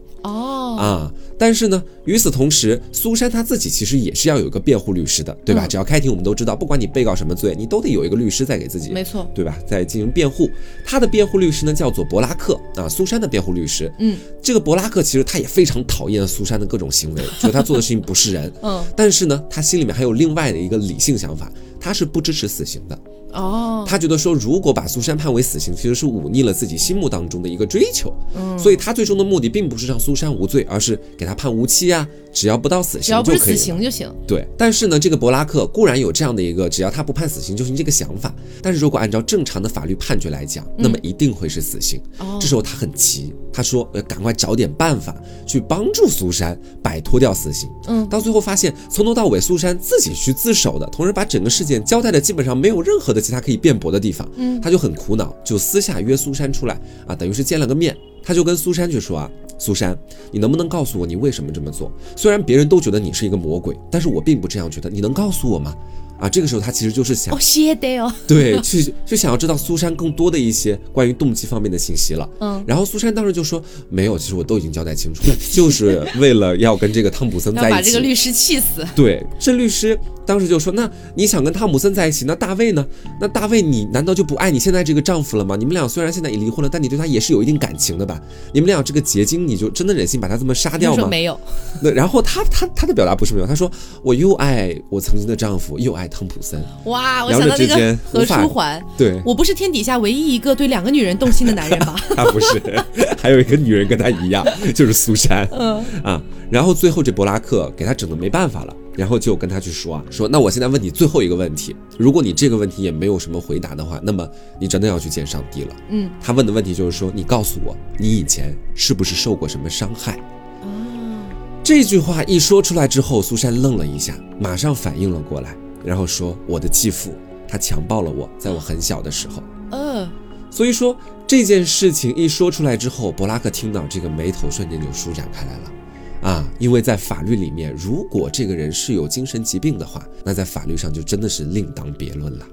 哦啊，但是呢，与此同时，苏珊她自己其实也是要有一个辩护律师的，对吧？只要开庭，我们都知道，不管你被告什么罪，你都得有一个律师在给自己，没错，对吧？在进行辩护。他的辩护律师呢叫做伯拉克啊，苏珊的辩护律师。嗯，这个伯拉克其实他也非常讨厌苏珊的各种行为，觉得他做的事情不是人。嗯，但是呢，他心里面还有另外的一个理性想法，他是不支持死刑的。哦，他觉得说，如果把苏珊判为死刑，其实是忤逆了自己心目当中的一个追求。嗯，所以他最终的目的并不是让苏珊无罪，而是给他判无期啊，只要不到死刑，只要不是死刑就行。对，但是呢，这个伯拉克固然有这样的一个，只要他不判死刑就行这个想法，但是如果按照正常的法律判决来讲，那么一定会是死刑。哦，这时候他很急，他说要赶快找点办法去帮助苏珊摆脱掉死刑。嗯，到最后发现从头到尾苏珊自己去自首的，同时把整个事件交代的基本上没有任何的。其他可以辩驳的地方，嗯，他就很苦恼，就私下约苏珊出来啊，等于是见了个面。他就跟苏珊去说啊，苏珊，你能不能告诉我你为什么这么做？虽然别人都觉得你是一个魔鬼，但是我并不这样觉得。你能告诉我吗？啊，这个时候他其实就是想，哦，谢的哦，对，去就想要知道苏珊更多的一些关于动机方面的信息了。嗯，然后苏珊当时就说，没有，其实我都已经交代清楚了，就是为了要跟这个汤普森在一起，把这个律师气死。对，这律师。当时就说：“那你想跟汤姆森在一起，那大卫呢？那大卫你难道就不爱你现在这个丈夫了吗？你们俩虽然现在已离婚了，但你对他也是有一定感情的吧？你们俩这个结晶，你就真的忍心把他这么杀掉吗？没有。那然后他他他的表达不是没有，他说我又爱我曾经的丈夫，又爱汤普森。哇，我想到那个何书桓，对我不是天底下唯一一个对两个女人动心的男人吧？他不是，还有一个女人跟他一样，就是苏珊。嗯啊，然后最后这博拉克给他整的没办法了。然后就跟他去说啊，说那我现在问你最后一个问题，如果你这个问题也没有什么回答的话，那么你真的要去见上帝了。嗯，他问的问题就是说，你告诉我，你以前是不是受过什么伤害？哦，这句话一说出来之后，苏珊愣了一下，马上反应了过来，然后说，我的继父他强暴了我，在我很小的时候。嗯，所以说这件事情一说出来之后，伯拉克听到这个眉头瞬间就舒展开来了。啊，因为在法律里面，如果这个人是有精神疾病的话，那在法律上就真的是另当别论了。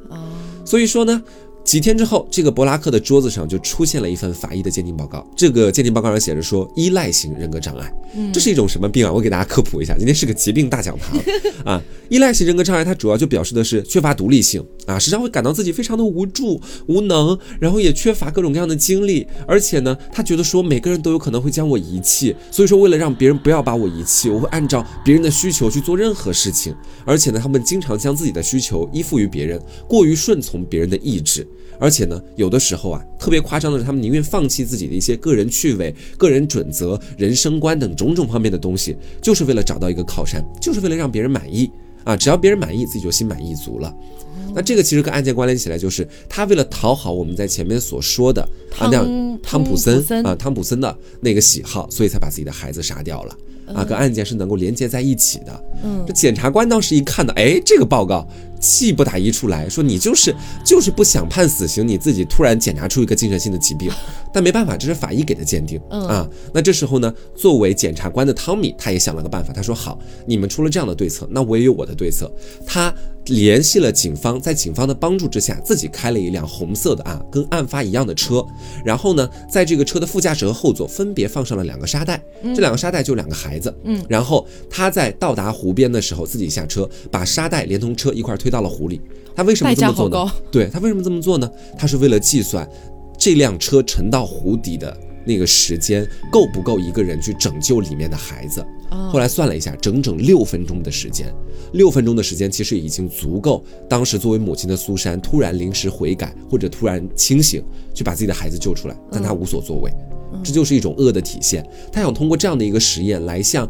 所以说呢。几天之后，这个伯拉克的桌子上就出现了一份法医的鉴定报告。这个鉴定报告上写着说，依赖型人格障碍，这是一种什么病啊？我给大家科普一下，今天是个疾病大讲堂 啊。依赖型人格障碍，它主要就表示的是缺乏独立性啊，时常会感到自己非常的无助、无能，然后也缺乏各种各样的精力，而且呢，他觉得说每个人都有可能会将我遗弃，所以说为了让别人不要把我遗弃，我会按照别人的需求去做任何事情，而且呢，他们经常将自己的需求依附于别人，过于顺从别人的意志。而且呢，有的时候啊，特别夸张的是，他们宁愿放弃自己的一些个人趣味、个人准则、人生观等种种方面的东西，就是为了找到一个靠山，就是为了让别人满意啊！只要别人满意，自己就心满意足了。那这个其实跟案件关联起来，就是他为了讨好我们在前面所说的啊，那样汤普森啊，汤普森的那个喜好，所以才把自己的孩子杀掉了啊，跟案件是能够连接在一起的。嗯，这检察官当时一看到，哎，这个报告。气不打一处来说，你就是就是不想判死刑，你自己突然检查出一个精神性的疾病，但没办法，这是法医给的鉴定啊。那这时候呢，作为检察官的汤米，他也想了个办法，他说：“好，你们出了这样的对策，那我也有我的对策。”他联系了警方，在警方的帮助之下，自己开了一辆红色的啊，跟案发一样的车，然后呢，在这个车的副驾驶和后座分别放上了两个沙袋，这两个沙袋就两个孩子，嗯，然后他在到达湖边的时候，自己下车，把沙袋连同车一块推。到了湖里，他为什么这么做呢？对他为什么这么做呢？他是为了计算这辆车沉到湖底的那个时间够不够一个人去拯救里面的孩子。后来算了一下，整整六分钟的时间，六分钟的时间其实已经足够。当时作为母亲的苏珊突然临时悔改，或者突然清醒，去把自己的孩子救出来，但她无所作为。这就是一种恶的体现。他想通过这样的一个实验来向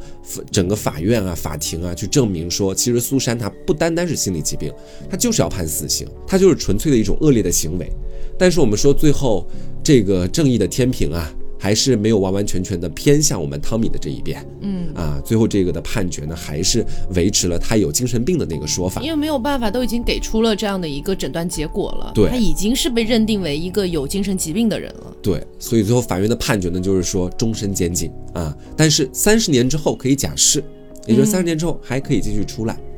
整个法院啊、法庭啊去证明说，其实苏珊她不单单是心理疾病，她就是要判死刑，她就是纯粹的一种恶劣的行为。但是我们说，最后这个正义的天平啊。还是没有完完全全的偏向我们汤米的这一边，嗯。啊，最后这个的判决呢，还是维持了他有精神病的那个说法，因为没有办法，都已经给出了这样的一个诊断结果了，对，他已经是被认定为一个有精神疾病的人了，对，所以最后法院的判决呢，就是说终身监禁啊，但是三十年之后可以假释，也就是三十年之后还可以继续出来。嗯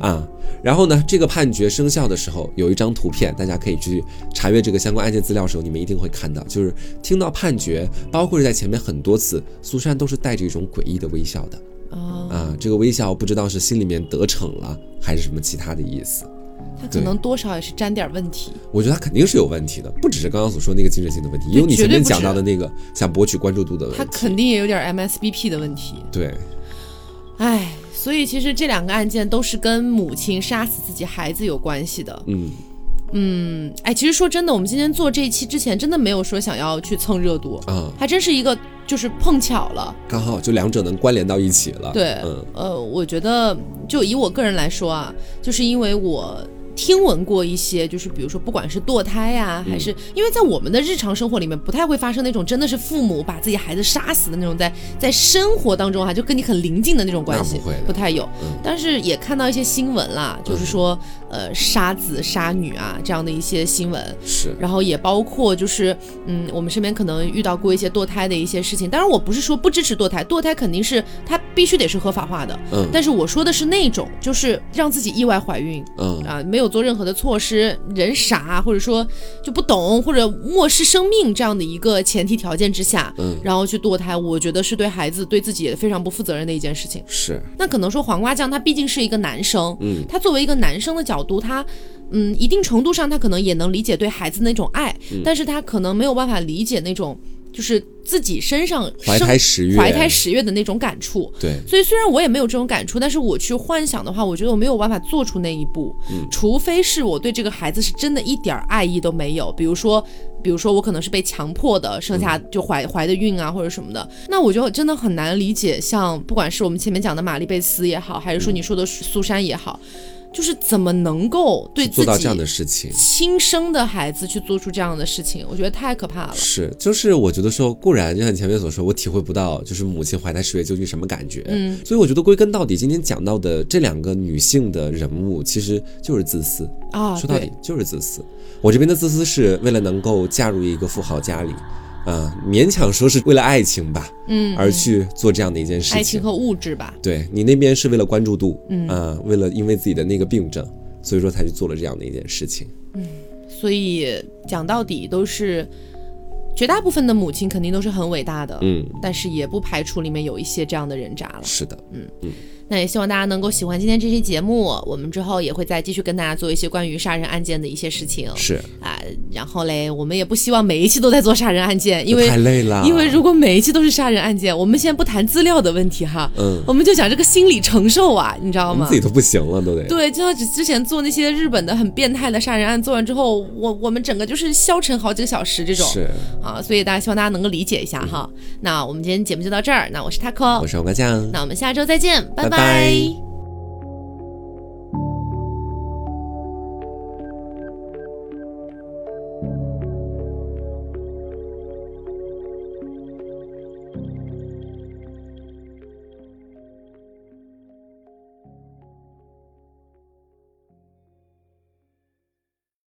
啊，然后呢，这个判决生效的时候，有一张图片，大家可以去查阅这个相关案件资料的时候，你们一定会看到，就是听到判决，包括是在前面很多次，苏珊都是带着一种诡异的微笑的。哦啊，这个微笑不知道是心里面得逞了，还是什么其他的意思。他可能多少也是沾点问题。我觉得他肯定是有问题的，不只是刚刚所说那个精神性的问题，也有你前面讲到的那个想博取关注度的问题。他肯定也有点 MSBP 的问题。对，哎。所以其实这两个案件都是跟母亲杀死自己孩子有关系的。嗯嗯，哎，其实说真的，我们今天做这一期之前，真的没有说想要去蹭热度啊，还真是一个就是碰巧了，刚好就两者能关联到一起了。对，呃，我觉得就以我个人来说啊，就是因为我。听闻过一些，就是比如说，不管是堕胎呀，还是因为在我们的日常生活里面，不太会发生那种真的是父母把自己孩子杀死的那种，在在生活当中哈，就跟你很临近的那种关系，不太有。但是也看到一些新闻啦，就是说，呃，杀子杀女啊这样的一些新闻。是。然后也包括就是，嗯，我们身边可能遇到过一些堕胎的一些事情。当然，我不是说不支持堕胎，堕胎肯定是它必须得是合法化的。嗯。但是我说的是那种，就是让自己意外怀孕，嗯啊，没有。做任何的措施，人傻或者说就不懂或者漠视生命这样的一个前提条件之下，嗯，然后去堕胎，我觉得是对孩子对自己也非常不负责任的一件事情。是。那可能说黄瓜酱他毕竟是一个男生，嗯，他作为一个男生的角度，他。嗯，一定程度上，他可能也能理解对孩子那种爱，但是他可能没有办法理解那种就是自己身上怀胎十月、怀胎十月的那种感触。对，所以虽然我也没有这种感触，但是我去幻想的话，我觉得我没有办法做出那一步，除非是我对这个孩子是真的一点爱意都没有。比如说，比如说我可能是被强迫的生下就怀怀的孕啊，或者什么的，那我就真的很难理解。像不管是我们前面讲的玛丽贝斯也好，还是说你说的苏珊也好。就是怎么能够对自己做到这样的事情，亲生的孩子去做出这样的事情，我觉得太可怕了。是，就是我觉得说固然就像前面所说，我体会不到就是母亲怀胎十月究竟什么感觉。嗯，所以我觉得归根到底，今天讲到的这两个女性的人物，其实就是自私啊。说到底就是自私。我这边的自私是为了能够嫁入一个富豪家里。啊，勉强说是为了爱情吧，嗯，而去做这样的一件事情，爱情和物质吧。对你那边是为了关注度，嗯，啊，为了因为自己的那个病症，所以说才去做了这样的一件事情。嗯，所以讲到底都是，绝大部分的母亲肯定都是很伟大的，嗯，但是也不排除里面有一些这样的人渣了。是的，嗯嗯。那也希望大家能够喜欢今天这期节目，我们之后也会再继续跟大家做一些关于杀人案件的一些事情。是啊，然后嘞，我们也不希望每一期都在做杀人案件，因为太累了。因为如果每一期都是杀人案件，我们先不谈资料的问题哈，嗯，我们就讲这个心理承受啊，你知道吗？自己都不行了，都得。对，就像之前做那些日本的很变态的杀人案，做完之后，我我们整个就是消沉好几个小时这种。是啊，所以大家希望大家能够理解一下哈。那我们今天节目就到这儿，那我是 taco，我是王家酱，那我们下周再见，拜拜拜。